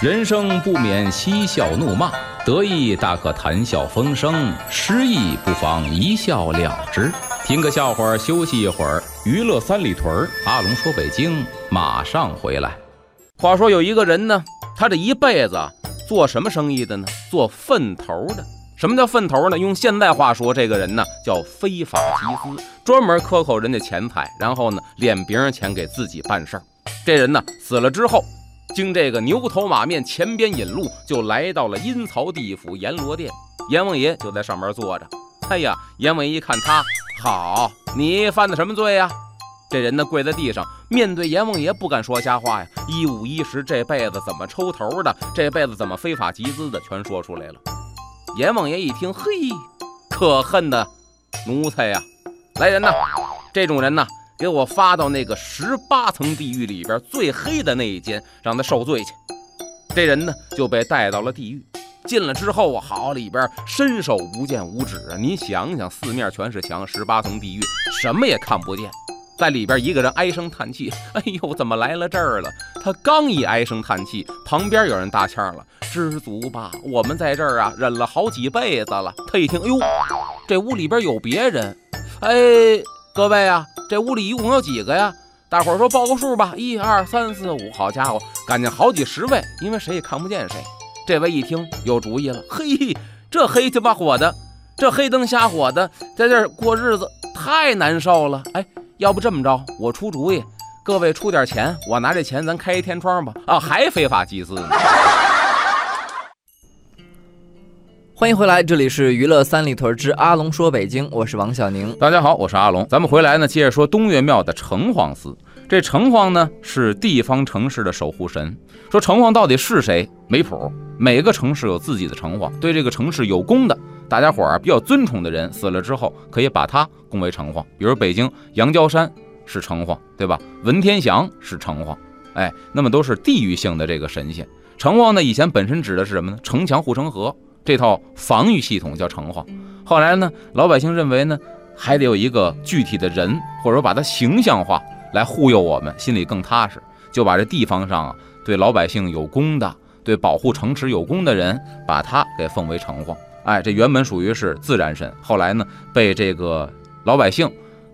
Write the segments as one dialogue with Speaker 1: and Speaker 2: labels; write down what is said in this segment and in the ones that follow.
Speaker 1: 人生不免嬉笑怒骂，得意大可谈笑风生，失意不妨一笑了之。听个笑话，休息一会儿。娱乐三里屯儿，阿龙说北京，马上回来。话说有一个人呢，他这一辈子。做什么生意的呢？做粪头的。什么叫粪头呢？用现代话说，这个人呢叫非法集资，专门克扣人家钱财，然后呢敛别人钱给自己办事儿。这人呢死了之后，经这个牛头马面前边引路，就来到了阴曹地府阎罗殿。阎王爷就在上面坐着。哎呀，阎王爷一看他，好，你犯的什么罪呀？这人呢跪在地上，面对阎王爷不敢说瞎话呀，一五一十这辈子怎么抽头的，这辈子怎么非法集资的，全说出来了。阎王爷一听，嘿，可恨的奴才呀！来人呐，这种人呐，给我发到那个十八层地狱里边最黑的那一间，让他受罪去。这人呢就被带到了地狱，进了之后啊，好里边伸手不见五指啊！您想想，四面全是墙，十八层地狱，什么也看不见。在里边，一个人唉声叹气：“ 哎呦，怎么来了这儿了？”他刚一唉声叹气，旁边有人搭腔了：“知足吧，我们在这儿啊，忍了好几辈子了。”他一听：“哎呦，这屋里边有别人。”哎，各位啊，这屋里一共有几个呀？大伙儿说报个数吧，一二三四五。好家伙，感觉好几十位，因为谁也看不见谁。这位一听有主意了：“嘿，这黑鸡巴火的，这黑灯瞎火的，在这儿过日子太难受了。”哎。要不这么着，我出主意，各位出点钱，我拿这钱咱开一天窗吧。啊，还非法集资呢！
Speaker 2: 欢迎回来，这里是娱乐三里屯之阿龙说北京，我是王小宁。
Speaker 1: 大家好，我是阿龙。咱们回来呢，接着说东岳庙的城隍寺。这城隍呢是地方城市的守护神。说城隍到底是谁？没谱。每个城市有自己的城隍，对这个城市有功的。大家伙儿比较尊崇的人死了之后，可以把他供为城隍。比如北京杨娇山是城隍，对吧？文天祥是城隍，哎，那么都是地域性的这个神仙。城隍呢，以前本身指的是什么呢？城墙护城河这套防御系统叫城隍。后来呢，老百姓认为呢，还得有一个具体的人，或者说把它形象化来忽悠我们，心里更踏实，就把这地方上对老百姓有功的、对保护城池有功的人，把他给奉为城隍。哎，这原本属于是自然神，后来呢，被这个老百姓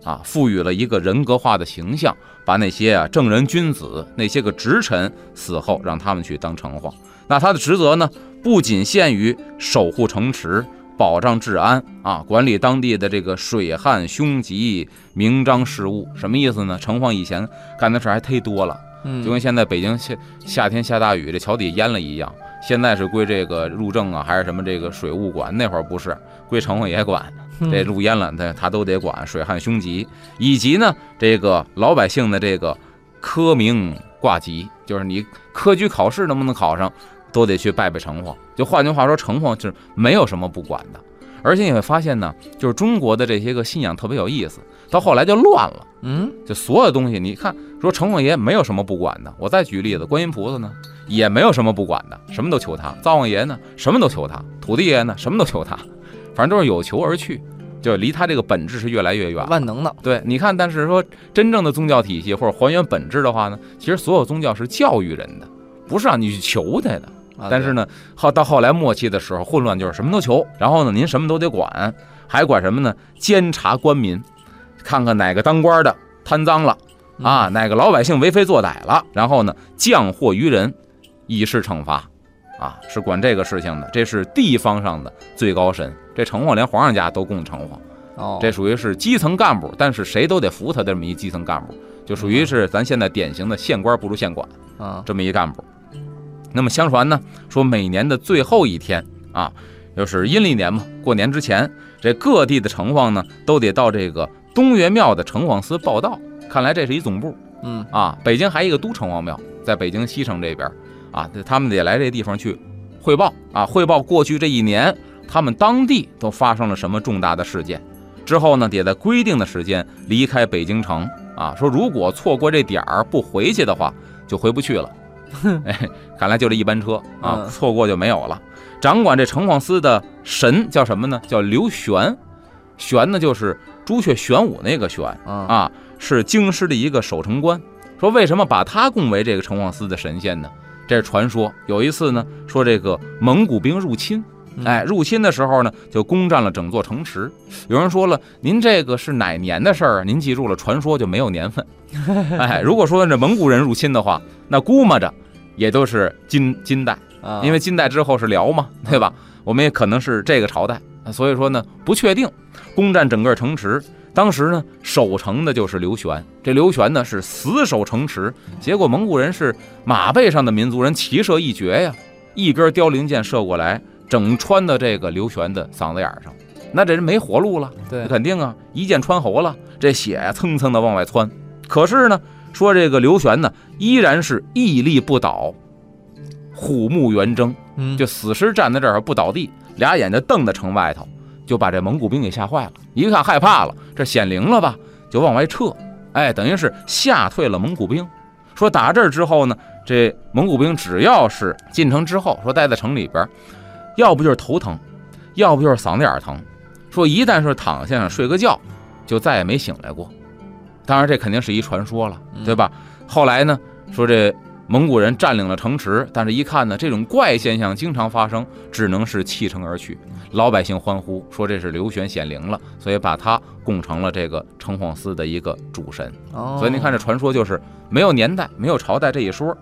Speaker 1: 啊赋予了一个人格化的形象，把那些啊正人君子、那些个直臣死后让他们去当城隍。那他的职责呢，不仅限于守护城池、保障治安啊，管理当地的这个水旱凶吉、明章事务。什么意思呢？城隍以前干的事还忒多了，就跟现在北京夏夏天下大雨，这桥底淹了一样。现在是归这个路政啊，还是什么这个水务管？那会儿不是归城隍爷管，这路淹了，他他都得管水旱凶吉，以及呢这个老百姓的这个科名挂籍，就是你科举考试能不能考上，都得去拜拜城隍。就换句话说，城隍是没有什么不管的。而且你会发现呢，就是中国的这些个信仰特别有意思，到后来就乱了。嗯，就所有东西，你看说城隍爷没有什么不管的。我再举例子，观音菩萨呢？也没有什么不管的，什么都求他。灶王爷呢，什么都求他；土地爷呢，什么都求他。反正都是有求而去，就离他这个本质是越来越远。
Speaker 2: 万能的，
Speaker 1: 对，你看，但是说真正的宗教体系或者还原本质的话呢，其实所有宗教是教育人的，不是让你去求他的。但是呢，后到后来末期的时候，混乱就是什么都求，然后呢，您什么都得管，还管什么呢？监察官民，看看哪个当官的贪赃了，啊，哪个老百姓为非作歹了，然后呢降祸于人，以示惩罚，啊，是管这个事情的。这是地方上的最高神，这城隍连皇上家都供城隍，
Speaker 2: 哦，
Speaker 1: 这属于是基层干部，但是谁都得服他这么一基层干部，就属于是咱现在典型的县官不如县管
Speaker 2: 啊，
Speaker 1: 这么一干部。那么相传呢，说每年的最后一天啊，就是阴历年嘛，过年之前，这各地的城隍呢都得到这个东岳庙的城隍司报道。看来这是一总部，
Speaker 2: 嗯
Speaker 1: 啊，北京还一个都城隍庙，在北京西城这边啊，他们得来这地方去汇报啊，汇报过去这一年他们当地都发生了什么重大的事件。之后呢，得在规定的时间离开北京城啊。说如果错过这点儿不回去的话，就回不去了。哎，看来就这一班车啊，错过就没有了。掌管这城隍司的神叫什么呢？叫刘玄，玄呢就是朱雀玄武那个玄啊。是京师的一个守城官，说为什么把他供为这个城隍司的神仙呢？这是传说。有一次呢，说这个蒙古兵入侵，哎，入侵的时候呢，就攻占了整座城池。有人说了，您这个是哪年的事儿？您记住了，传说就没有年份。哎，如果说这蒙古人入侵的话，那估摸着也都是金金代，因为金代之后是辽嘛，对吧？我们也可能是这个朝代，所以说呢，不确定。攻占整个城池。当时呢，守城的就是刘玄。这刘玄呢是死守城池，结果蒙古人是马背上的民族人，骑射一绝呀，一根凋零箭射过来，整穿到这个刘玄的嗓子眼上。那这人没活路了，
Speaker 2: 对，
Speaker 1: 肯定啊，一箭穿喉了，这血呀蹭蹭的往外窜。可是呢，说这个刘玄呢，依然是屹立不倒，虎目圆睁，就死尸站在这儿不倒地，俩眼睛瞪在城外头。就把这蒙古兵给吓坏了，一看害怕了，这显灵了吧？就往外撤，哎，等于是吓退了蒙古兵。说打这儿之后呢，这蒙古兵只要是进城之后，说待在城里边，要不就是头疼，要不就是嗓子眼疼。说一旦是躺下睡个觉，就再也没醒来过。当然这肯定是一传说了，对吧？后来呢，说这。蒙古人占领了城池，但是一看呢，这种怪现象经常发生，只能是弃城而去。老百姓欢呼说这是刘玄显灵了，所以把他供成了这个城隍司的一个主神。所以您看这传说就是没有年代、没有朝代这一说。